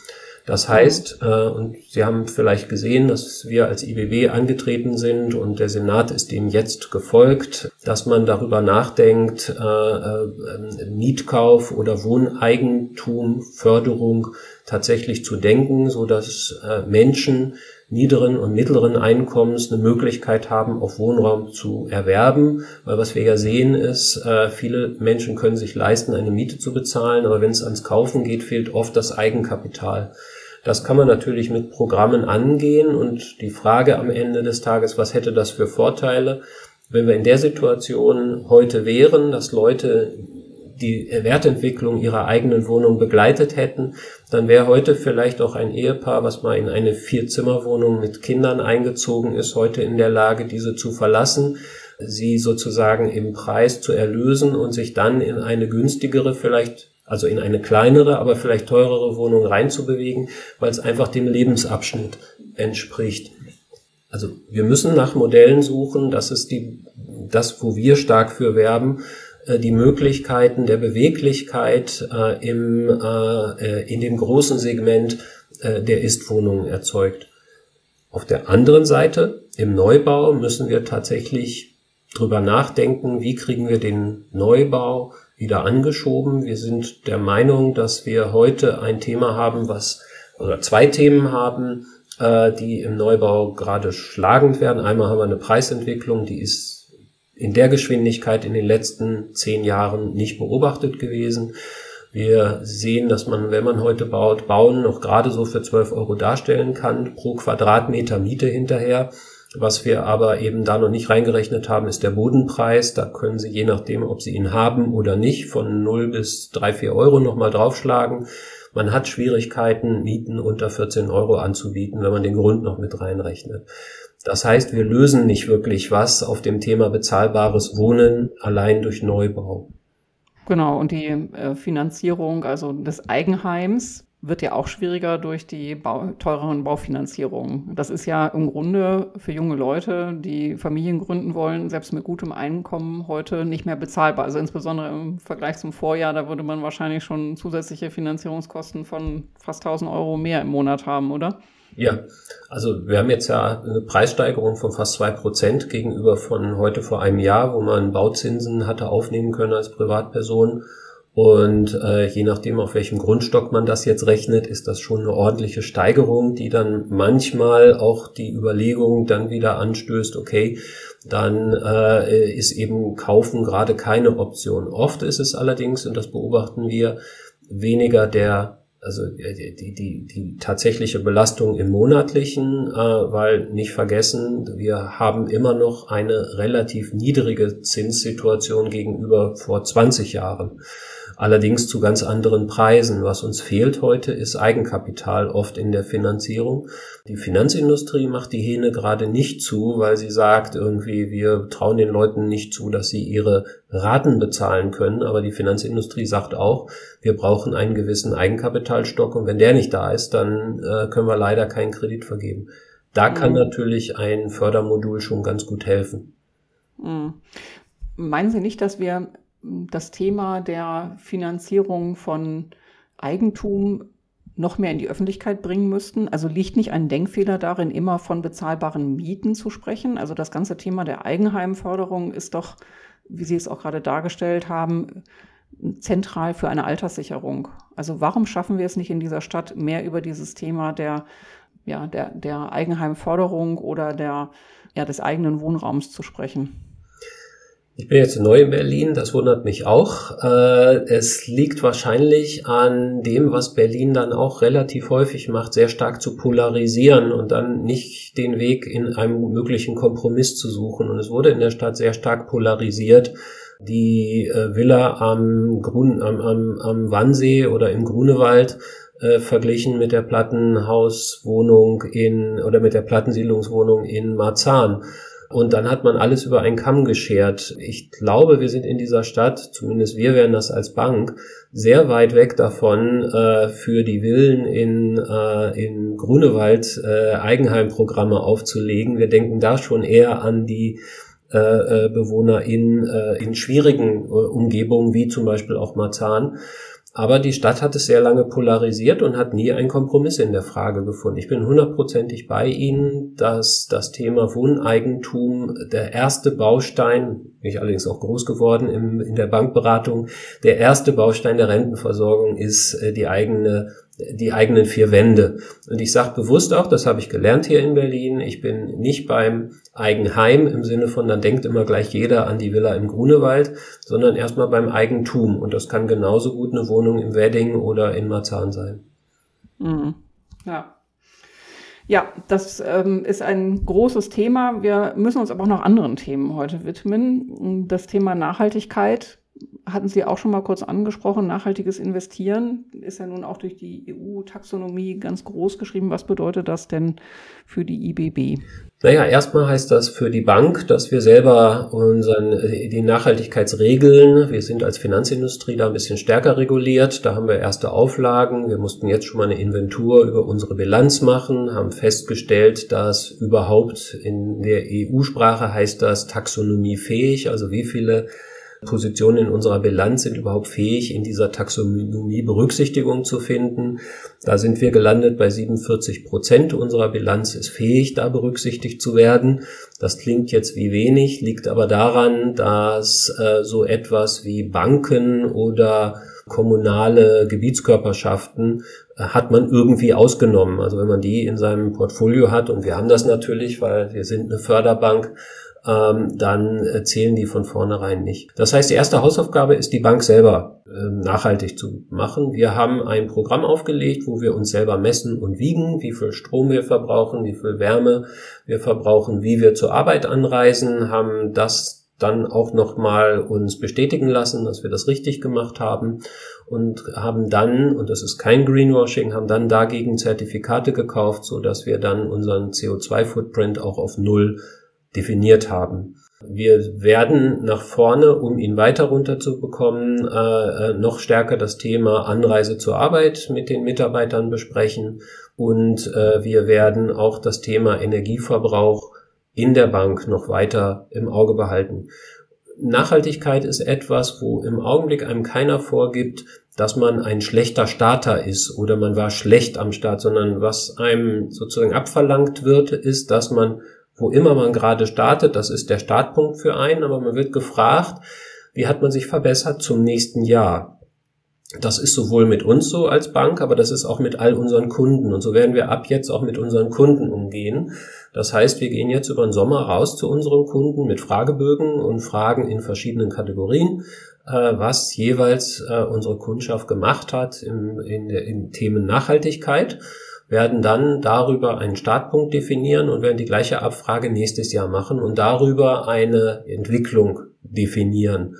Das heißt, äh, und Sie haben vielleicht gesehen, dass wir als IBW angetreten sind und der Senat ist dem jetzt gefolgt, dass man darüber nachdenkt, äh, äh, Mietkauf oder Wohneigentum, Förderung tatsächlich zu denken, so dass äh, Menschen niederen und mittleren Einkommens eine Möglichkeit haben, auf Wohnraum zu erwerben. Weil was wir ja sehen ist, äh, viele Menschen können sich leisten, eine Miete zu bezahlen, aber wenn es ans Kaufen geht, fehlt oft das Eigenkapital. Das kann man natürlich mit Programmen angehen und die Frage am Ende des Tages, was hätte das für Vorteile, wenn wir in der Situation heute wären, dass Leute die Wertentwicklung ihrer eigenen Wohnung begleitet hätten, dann wäre heute vielleicht auch ein Ehepaar, was mal in eine Vierzimmerwohnung mit Kindern eingezogen ist, heute in der Lage, diese zu verlassen, sie sozusagen im Preis zu erlösen und sich dann in eine günstigere, vielleicht also in eine kleinere, aber vielleicht teurere Wohnung reinzubewegen, weil es einfach dem Lebensabschnitt entspricht. Also wir müssen nach Modellen suchen, das ist die, das, wo wir stark für werben, äh, die Möglichkeiten der Beweglichkeit äh, im, äh, in dem großen Segment äh, der Istwohnungen erzeugt. Auf der anderen Seite, im Neubau, müssen wir tatsächlich drüber nachdenken, wie kriegen wir den Neubau wieder angeschoben. Wir sind der Meinung, dass wir heute ein Thema haben, was oder zwei Themen haben, äh, die im Neubau gerade schlagend werden. Einmal haben wir eine Preisentwicklung, die ist in der Geschwindigkeit in den letzten zehn Jahren nicht beobachtet gewesen. Wir sehen, dass man, wenn man heute baut, Bauen noch gerade so für 12 Euro darstellen kann pro Quadratmeter Miete hinterher. Was wir aber eben da noch nicht reingerechnet haben, ist der Bodenpreis. Da können Sie je nachdem, ob Sie ihn haben oder nicht, von 0 bis 3, 4 Euro nochmal draufschlagen. Man hat Schwierigkeiten, Mieten unter 14 Euro anzubieten, wenn man den Grund noch mit reinrechnet. Das heißt, wir lösen nicht wirklich was auf dem Thema bezahlbares Wohnen allein durch Neubau. Genau, und die äh, Finanzierung also des Eigenheims wird ja auch schwieriger durch die Bau teureren Baufinanzierungen. Das ist ja im Grunde für junge Leute, die Familien gründen wollen, selbst mit gutem Einkommen heute nicht mehr bezahlbar. Also insbesondere im Vergleich zum Vorjahr, da würde man wahrscheinlich schon zusätzliche Finanzierungskosten von fast 1000 Euro mehr im Monat haben, oder? Ja, also wir haben jetzt ja eine Preissteigerung von fast zwei Prozent gegenüber von heute vor einem Jahr, wo man Bauzinsen hatte aufnehmen können als Privatperson Und äh, je nachdem, auf welchem Grundstock man das jetzt rechnet, ist das schon eine ordentliche Steigerung, die dann manchmal auch die Überlegung dann wieder anstößt, okay, dann äh, ist eben Kaufen gerade keine Option. Oft ist es allerdings, und das beobachten wir, weniger der also die, die, die, die tatsächliche Belastung im monatlichen, äh, weil nicht vergessen, wir haben immer noch eine relativ niedrige Zinssituation gegenüber vor 20 Jahren allerdings zu ganz anderen Preisen. Was uns fehlt heute ist Eigenkapital oft in der Finanzierung. Die Finanzindustrie macht die Hähne gerade nicht zu, weil sie sagt, irgendwie, wir trauen den Leuten nicht zu, dass sie ihre Raten bezahlen können. Aber die Finanzindustrie sagt auch, wir brauchen einen gewissen Eigenkapitalstock und wenn der nicht da ist, dann äh, können wir leider keinen Kredit vergeben. Da kann mhm. natürlich ein Fördermodul schon ganz gut helfen. Mhm. Meinen Sie nicht, dass wir das Thema der Finanzierung von Eigentum noch mehr in die Öffentlichkeit bringen müssten. Also liegt nicht ein Denkfehler darin, immer von bezahlbaren Mieten zu sprechen? Also das ganze Thema der Eigenheimförderung ist doch, wie Sie es auch gerade dargestellt haben, zentral für eine Alterssicherung. Also warum schaffen wir es nicht in dieser Stadt mehr über dieses Thema der, ja, der, der Eigenheimförderung oder der, ja, des eigenen Wohnraums zu sprechen? Ich bin jetzt neu in Berlin, das wundert mich auch. Äh, es liegt wahrscheinlich an dem, was Berlin dann auch relativ häufig macht, sehr stark zu polarisieren und dann nicht den Weg in einem möglichen Kompromiss zu suchen. Und es wurde in der Stadt sehr stark polarisiert. Die äh, Villa am, Grun, am, am, am Wannsee oder im Grunewald äh, verglichen mit der Plattenhauswohnung in oder mit der Plattensiedlungswohnung in Marzahn. Und dann hat man alles über einen Kamm geschert. Ich glaube, wir sind in dieser Stadt, zumindest wir werden das als Bank, sehr weit weg davon, äh, für die Villen in, äh, in Grunewald äh, Eigenheimprogramme aufzulegen. Wir denken da schon eher an die äh, äh Bewohner in, äh, in schwierigen äh, Umgebungen, wie zum Beispiel auch Marzahn. Aber die Stadt hat es sehr lange polarisiert und hat nie einen Kompromiss in der Frage gefunden. Ich bin hundertprozentig bei Ihnen, dass das Thema Wohneigentum der erste Baustein, bin ich allerdings auch groß geworden im, in der Bankberatung, der erste Baustein der Rentenversorgung ist äh, die eigene die eigenen vier Wände. Und ich sage bewusst auch, das habe ich gelernt hier in Berlin, ich bin nicht beim Eigenheim im Sinne von, dann denkt immer gleich jeder an die Villa im Grunewald, sondern erstmal beim Eigentum. Und das kann genauso gut eine Wohnung im Wedding oder in Marzahn sein. Mhm. Ja. Ja, das ähm, ist ein großes Thema. Wir müssen uns aber auch noch anderen Themen heute widmen. Das Thema Nachhaltigkeit hatten Sie auch schon mal kurz angesprochen, nachhaltiges Investieren ist ja nun auch durch die EU-Taxonomie ganz groß geschrieben. Was bedeutet das denn für die IBB? Naja, erstmal heißt das für die Bank, dass wir selber unseren, die Nachhaltigkeitsregeln, wir sind als Finanzindustrie da ein bisschen stärker reguliert, da haben wir erste Auflagen, wir mussten jetzt schon mal eine Inventur über unsere Bilanz machen, haben festgestellt, dass überhaupt in der EU-Sprache heißt das taxonomiefähig, also wie viele Positionen in unserer Bilanz sind überhaupt fähig, in dieser Taxonomie Berücksichtigung zu finden. Da sind wir gelandet bei 47 Prozent unserer Bilanz ist fähig, da berücksichtigt zu werden. Das klingt jetzt wie wenig, liegt aber daran, dass äh, so etwas wie Banken oder kommunale Gebietskörperschaften äh, hat man irgendwie ausgenommen. Also wenn man die in seinem Portfolio hat, und wir haben das natürlich, weil wir sind eine Förderbank, ähm, dann äh, zählen die von vornherein nicht. Das heißt, die erste Hausaufgabe ist, die Bank selber äh, nachhaltig zu machen. Wir haben ein Programm aufgelegt, wo wir uns selber messen und wiegen, wie viel Strom wir verbrauchen, wie viel Wärme wir verbrauchen, wie wir zur Arbeit anreisen, haben das dann auch nochmal uns bestätigen lassen, dass wir das richtig gemacht haben und haben dann, und das ist kein Greenwashing, haben dann dagegen Zertifikate gekauft, so dass wir dann unseren CO2-Footprint auch auf Null definiert haben. Wir werden nach vorne, um ihn weiter runterzubekommen, äh, äh, noch stärker das Thema Anreise zur Arbeit mit den Mitarbeitern besprechen und äh, wir werden auch das Thema Energieverbrauch in der Bank noch weiter im Auge behalten. Nachhaltigkeit ist etwas, wo im Augenblick einem keiner vorgibt, dass man ein schlechter Starter ist oder man war schlecht am Start, sondern was einem sozusagen abverlangt wird, ist, dass man wo immer man gerade startet, das ist der Startpunkt für einen, aber man wird gefragt, wie hat man sich verbessert zum nächsten Jahr? Das ist sowohl mit uns so als Bank, aber das ist auch mit all unseren Kunden. Und so werden wir ab jetzt auch mit unseren Kunden umgehen. Das heißt, wir gehen jetzt über den Sommer raus zu unseren Kunden mit Fragebögen und Fragen in verschiedenen Kategorien, äh, was jeweils äh, unsere Kundschaft gemacht hat in, in, in Themen Nachhaltigkeit werden dann darüber einen Startpunkt definieren und werden die gleiche Abfrage nächstes Jahr machen und darüber eine Entwicklung definieren.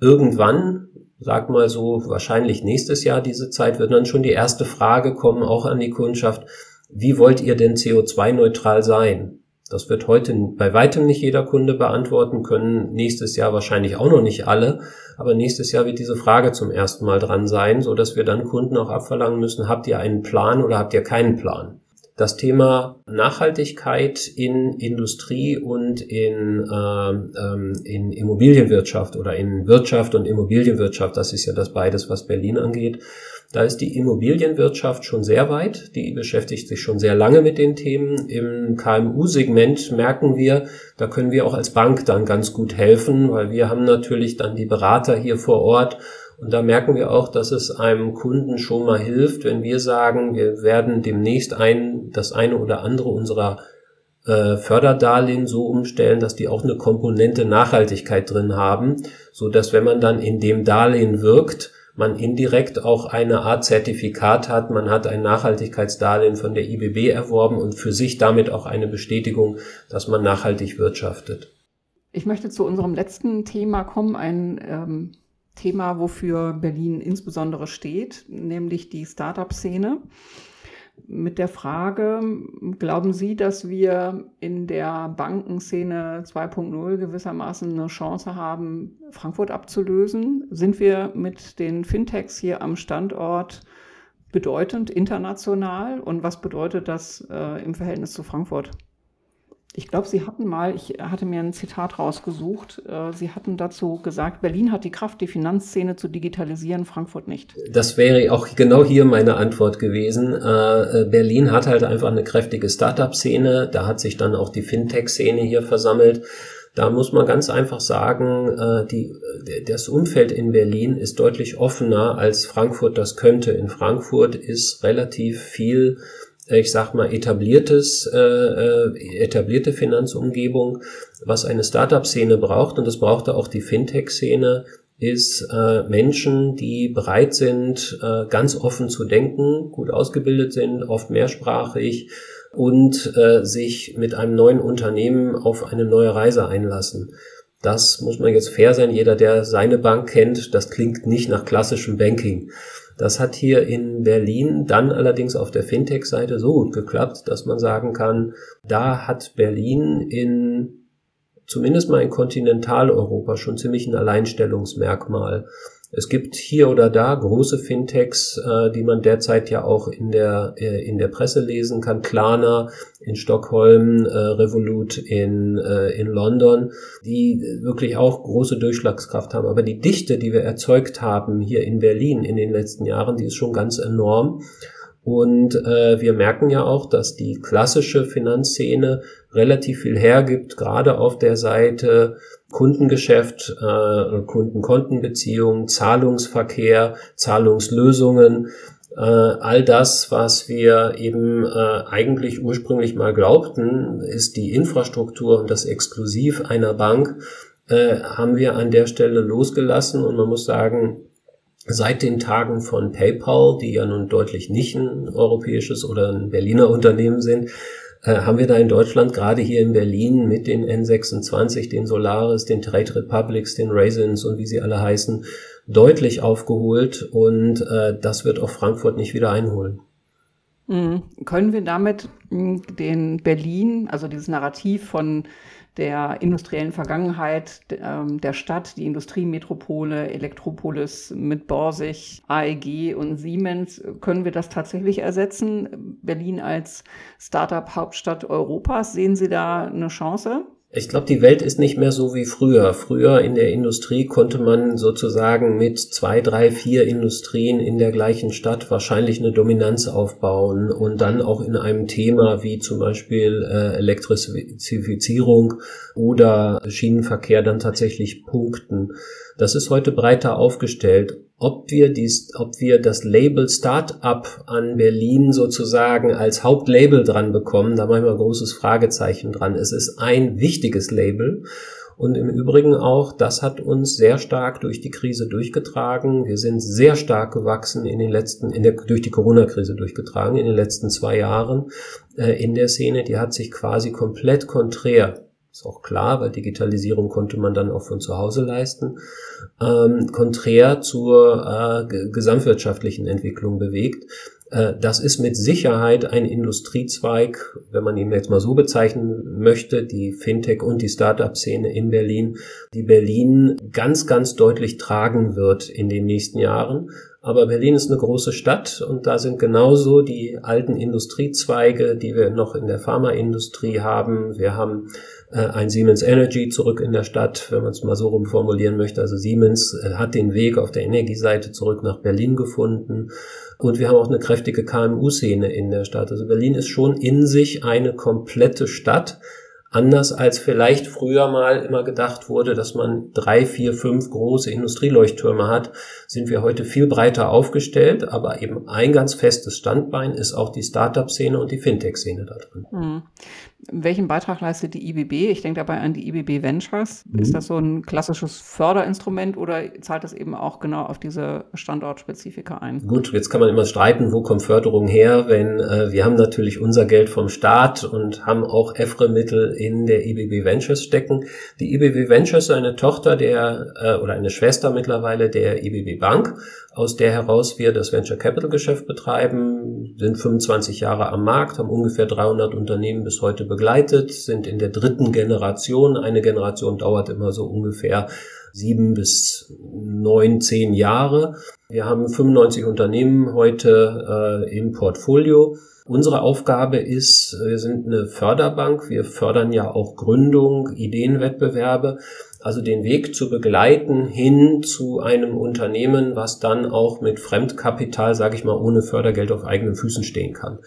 Irgendwann sag mal so, wahrscheinlich nächstes Jahr diese Zeit wird dann schon die erste Frage kommen, auch an die Kundschaft, wie wollt ihr denn CO2-neutral sein? Das wird heute bei weitem nicht jeder Kunde beantworten können, nächstes Jahr wahrscheinlich auch noch nicht alle, aber nächstes Jahr wird diese Frage zum ersten Mal dran sein, so dass wir dann Kunden auch abverlangen müssen, habt ihr einen Plan oder habt ihr keinen Plan? das Thema Nachhaltigkeit in Industrie und in, äh, ähm, in Immobilienwirtschaft oder in Wirtschaft und Immobilienwirtschaft, das ist ja das beides, was Berlin angeht. Da ist die Immobilienwirtschaft schon sehr weit, die beschäftigt sich schon sehr lange mit den Themen. Im KMU-Segment merken wir, da können wir auch als Bank dann ganz gut helfen, weil wir haben natürlich dann die Berater hier vor Ort und da merken wir auch, dass es einem Kunden schon mal hilft, wenn wir sagen, wir werden demnächst ein, das eine oder andere unserer äh, Förderdarlehen so umstellen, dass die auch eine Komponente Nachhaltigkeit drin haben, so dass wenn man dann in dem Darlehen wirkt, man indirekt auch eine Art Zertifikat hat, man hat ein Nachhaltigkeitsdarlehen von der IBB erworben und für sich damit auch eine Bestätigung, dass man nachhaltig wirtschaftet. Ich möchte zu unserem letzten Thema kommen, ein ähm, Thema, wofür Berlin insbesondere steht, nämlich die Startup-Szene. Mit der Frage, glauben Sie, dass wir in der Bankenszene 2.0 gewissermaßen eine Chance haben, Frankfurt abzulösen? Sind wir mit den Fintechs hier am Standort bedeutend international? Und was bedeutet das äh, im Verhältnis zu Frankfurt? Ich glaube, Sie hatten mal, ich hatte mir ein Zitat rausgesucht, äh, Sie hatten dazu gesagt, Berlin hat die Kraft, die Finanzszene zu digitalisieren, Frankfurt nicht. Das wäre auch genau hier meine Antwort gewesen. Äh, äh, Berlin hat halt einfach eine kräftige Startup-Szene, da hat sich dann auch die Fintech-Szene hier versammelt. Da muss man ganz einfach sagen, die, das Umfeld in Berlin ist deutlich offener, als Frankfurt das könnte. In Frankfurt ist relativ viel ich sag mal, etabliertes, äh, äh, etablierte Finanzumgebung, was eine Startup-Szene braucht, und das brauchte auch die Fintech-Szene, ist äh, Menschen, die bereit sind, äh, ganz offen zu denken, gut ausgebildet sind, oft mehrsprachig und äh, sich mit einem neuen Unternehmen auf eine neue Reise einlassen. Das muss man jetzt fair sein. Jeder, der seine Bank kennt, das klingt nicht nach klassischem Banking. Das hat hier in Berlin dann allerdings auf der Fintech-Seite so gut geklappt, dass man sagen kann, da hat Berlin in zumindest mal in Kontinentaleuropa schon ziemlich ein Alleinstellungsmerkmal. Es gibt hier oder da große Fintechs, äh, die man derzeit ja auch in der, äh, in der Presse lesen kann. Klarna in Stockholm, äh, Revolut in, äh, in London, die wirklich auch große Durchschlagskraft haben. Aber die Dichte, die wir erzeugt haben hier in Berlin in den letzten Jahren, die ist schon ganz enorm. Und äh, wir merken ja auch, dass die klassische Finanzszene relativ viel hergibt, gerade auf der Seite Kundengeschäft, äh, Kundenkontenbeziehungen, Zahlungsverkehr, Zahlungslösungen, äh, all das, was wir eben äh, eigentlich ursprünglich mal glaubten, ist die Infrastruktur und das Exklusiv einer Bank, äh, haben wir an der Stelle losgelassen. Und man muss sagen, seit den Tagen von PayPal, die ja nun deutlich nicht ein europäisches oder ein Berliner Unternehmen sind, haben wir da in Deutschland gerade hier in Berlin mit den N26, den Solaris, den Trade Republics, den Raisins und wie sie alle heißen, deutlich aufgeholt und äh, das wird auch Frankfurt nicht wieder einholen. Mhm. Können wir damit hm, den Berlin, also dieses Narrativ von der industriellen Vergangenheit ähm, der Stadt, die Industriemetropole, Elektropolis mit Borsig, AEG und Siemens. Können wir das tatsächlich ersetzen? Berlin als Startup-Hauptstadt Europas, sehen Sie da eine Chance? Ich glaube, die Welt ist nicht mehr so wie früher. Früher in der Industrie konnte man sozusagen mit zwei, drei, vier Industrien in der gleichen Stadt wahrscheinlich eine Dominanz aufbauen und dann auch in einem Thema wie zum Beispiel äh, Elektrifizierung oder Schienenverkehr dann tatsächlich punkten. Das ist heute breiter aufgestellt. Ob wir dies, ob wir das Label Startup an Berlin sozusagen als Hauptlabel dran bekommen, da machen wir ein großes Fragezeichen dran. Es ist ein wichtiges Label. Und im Übrigen auch, das hat uns sehr stark durch die Krise durchgetragen. Wir sind sehr stark gewachsen in den letzten, in der, durch die Corona-Krise durchgetragen in den letzten zwei Jahren äh, in der Szene. Die hat sich quasi komplett konträr ist auch klar, weil Digitalisierung konnte man dann auch von zu Hause leisten, ähm, konträr zur äh, gesamtwirtschaftlichen Entwicklung bewegt. Äh, das ist mit Sicherheit ein Industriezweig, wenn man ihn jetzt mal so bezeichnen möchte, die Fintech- und die Startup-Szene in Berlin, die Berlin ganz, ganz deutlich tragen wird in den nächsten Jahren. Aber Berlin ist eine große Stadt und da sind genauso die alten Industriezweige, die wir noch in der Pharmaindustrie haben. Wir haben ein Siemens Energy zurück in der Stadt, wenn man es mal so rumformulieren möchte. Also Siemens äh, hat den Weg auf der Energieseite zurück nach Berlin gefunden. Und wir haben auch eine kräftige KMU-Szene in der Stadt. Also Berlin ist schon in sich eine komplette Stadt Anders als vielleicht früher mal immer gedacht wurde, dass man drei, vier, fünf große Industrieleuchttürme hat, sind wir heute viel breiter aufgestellt. Aber eben ein ganz festes Standbein ist auch die Startup-Szene und die Fintech-Szene da drin. Hm. Welchen Beitrag leistet die IBB? Ich denke dabei an die IBB Ventures. Mhm. Ist das so ein klassisches Förderinstrument oder zahlt das eben auch genau auf diese Standortspezifika ein? Gut, jetzt kann man immer streiten, wo kommt Förderung her, wenn äh, wir haben natürlich unser Geld vom Staat und haben auch EFRE-Mittel in der IBB Ventures stecken. Die IBB Ventures ist eine Tochter der äh, oder eine Schwester mittlerweile der IBB Bank, aus der heraus wir das Venture Capital Geschäft betreiben, sind 25 Jahre am Markt, haben ungefähr 300 Unternehmen bis heute begleitet, sind in der dritten Generation. Eine Generation dauert immer so ungefähr sieben bis neun, zehn Jahre. Wir haben 95 Unternehmen heute äh, im Portfolio Unsere Aufgabe ist, wir sind eine Förderbank, wir fördern ja auch Gründung, Ideenwettbewerbe, also den Weg zu begleiten hin zu einem Unternehmen, was dann auch mit Fremdkapital, sage ich mal, ohne Fördergeld auf eigenen Füßen stehen kann.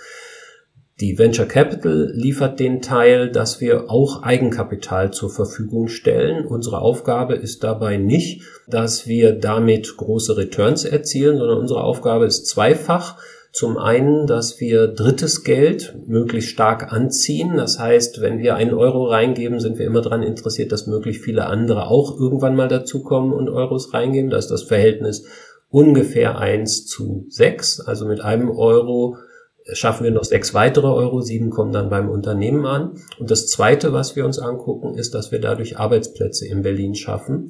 Die Venture Capital liefert den Teil, dass wir auch Eigenkapital zur Verfügung stellen. Unsere Aufgabe ist dabei nicht, dass wir damit große Returns erzielen, sondern unsere Aufgabe ist zweifach. Zum einen, dass wir drittes Geld möglichst stark anziehen. Das heißt, wenn wir einen Euro reingeben, sind wir immer daran interessiert, dass möglichst viele andere auch irgendwann mal dazukommen und Euros reingeben. Da ist das Verhältnis ungefähr eins zu sechs. Also mit einem Euro schaffen wir noch sechs weitere Euro, sieben kommen dann beim Unternehmen an. Und das Zweite, was wir uns angucken, ist, dass wir dadurch Arbeitsplätze in Berlin schaffen.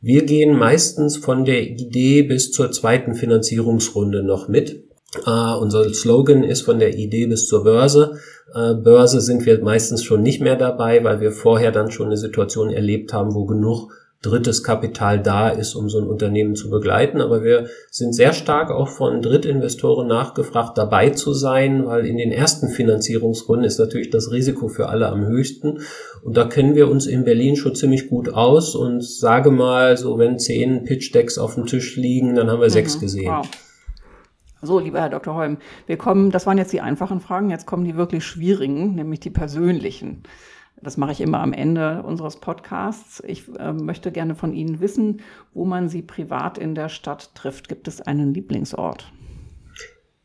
Wir gehen meistens von der Idee bis zur zweiten Finanzierungsrunde noch mit. Uh, unser Slogan ist von der Idee bis zur Börse. Uh, Börse sind wir meistens schon nicht mehr dabei, weil wir vorher dann schon eine Situation erlebt haben, wo genug drittes Kapital da ist, um so ein Unternehmen zu begleiten. Aber wir sind sehr stark auch von Drittinvestoren nachgefragt, dabei zu sein, weil in den ersten Finanzierungsrunden ist natürlich das Risiko für alle am höchsten. Und da kennen wir uns in Berlin schon ziemlich gut aus und sage mal, so wenn zehn Pitch-Decks auf dem Tisch liegen, dann haben wir mhm. sechs gesehen. Wow. So, lieber Herr Dr. Holm, wir kommen, das waren jetzt die einfachen Fragen, jetzt kommen die wirklich schwierigen, nämlich die persönlichen. Das mache ich immer am Ende unseres Podcasts. Ich äh, möchte gerne von Ihnen wissen, wo man Sie privat in der Stadt trifft. Gibt es einen Lieblingsort?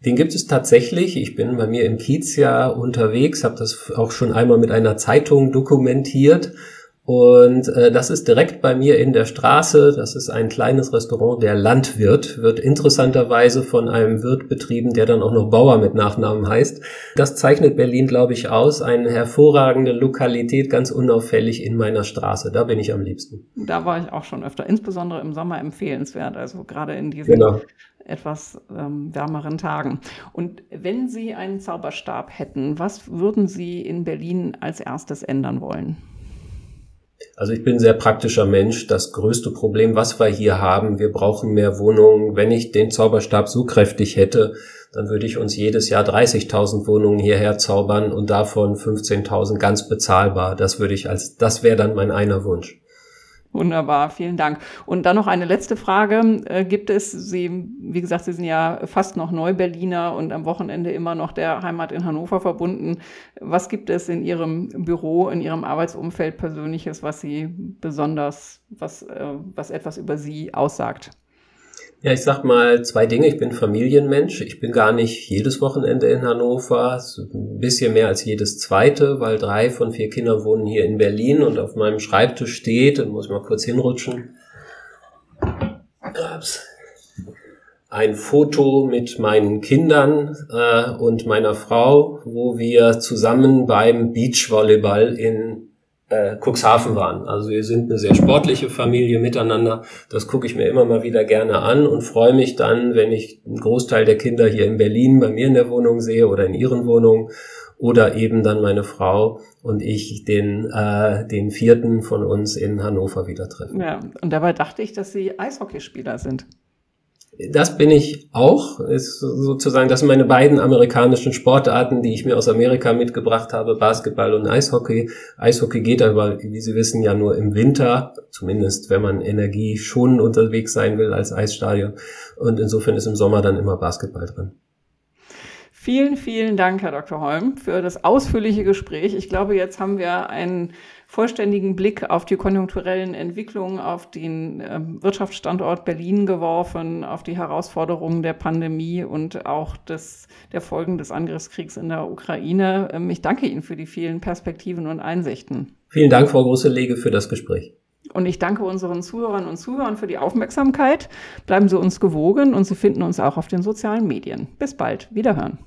Den gibt es tatsächlich. Ich bin bei mir im Kiez ja unterwegs, habe das auch schon einmal mit einer Zeitung dokumentiert. Und äh, das ist direkt bei mir in der Straße. Das ist ein kleines Restaurant, der Landwirt, wird interessanterweise von einem Wirt betrieben, der dann auch noch Bauer mit Nachnamen heißt. Das zeichnet Berlin, glaube ich, aus. Eine hervorragende Lokalität, ganz unauffällig in meiner Straße. Da bin ich am liebsten. Da war ich auch schon öfter, insbesondere im Sommer empfehlenswert. Also gerade in diesen genau etwas ähm, wärmeren Tagen. Und wenn Sie einen Zauberstab hätten, was würden Sie in Berlin als erstes ändern wollen? Also ich bin sehr praktischer Mensch. Das größte Problem, was wir hier haben, wir brauchen mehr Wohnungen. Wenn ich den Zauberstab so kräftig hätte, dann würde ich uns jedes Jahr 30.000 Wohnungen hierher zaubern und davon 15.000 ganz bezahlbar. Das würde ich als, das wäre dann mein einer Wunsch. Wunderbar, vielen Dank. Und dann noch eine letzte Frage. Äh, gibt es, Sie, wie gesagt, Sie sind ja fast noch Neu-Berliner und am Wochenende immer noch der Heimat in Hannover verbunden. Was gibt es in Ihrem Büro, in Ihrem Arbeitsumfeld Persönliches, was Sie besonders, was, äh, was etwas über Sie aussagt? Ja, ich sag mal zwei Dinge. Ich bin Familienmensch. Ich bin gar nicht jedes Wochenende in Hannover, ein bisschen mehr als jedes zweite, weil drei von vier Kindern wohnen hier in Berlin und auf meinem Schreibtisch steht, dann muss ich mal kurz hinrutschen, ein Foto mit meinen Kindern äh, und meiner Frau, wo wir zusammen beim Beachvolleyball in äh, Cuxhaven waren. Also wir sind eine sehr sportliche Familie miteinander. Das gucke ich mir immer mal wieder gerne an und freue mich dann, wenn ich einen Großteil der Kinder hier in Berlin bei mir in der Wohnung sehe oder in ihren Wohnungen oder eben dann meine Frau und ich den, äh, den vierten von uns in Hannover wieder treffen. Ja, und dabei dachte ich, dass Sie Eishockeyspieler sind. Das bin ich auch. Ist sozusagen, das sind meine beiden amerikanischen Sportarten, die ich mir aus Amerika mitgebracht habe, Basketball und Eishockey. Eishockey geht aber, wie Sie wissen, ja nur im Winter, zumindest wenn man energieschonend unterwegs sein will als Eisstadion. Und insofern ist im Sommer dann immer Basketball drin. Vielen, vielen Dank, Herr Dr. Holm, für das ausführliche Gespräch. Ich glaube, jetzt haben wir einen vollständigen Blick auf die konjunkturellen Entwicklungen, auf den äh, Wirtschaftsstandort Berlin geworfen, auf die Herausforderungen der Pandemie und auch des, der Folgen des Angriffskriegs in der Ukraine. Ähm, ich danke Ihnen für die vielen Perspektiven und Einsichten. Vielen Dank, Frau Große-Lege, für das Gespräch. Und ich danke unseren Zuhörern und Zuhörern für die Aufmerksamkeit. Bleiben Sie uns gewogen und Sie finden uns auch auf den sozialen Medien. Bis bald. Wiederhören.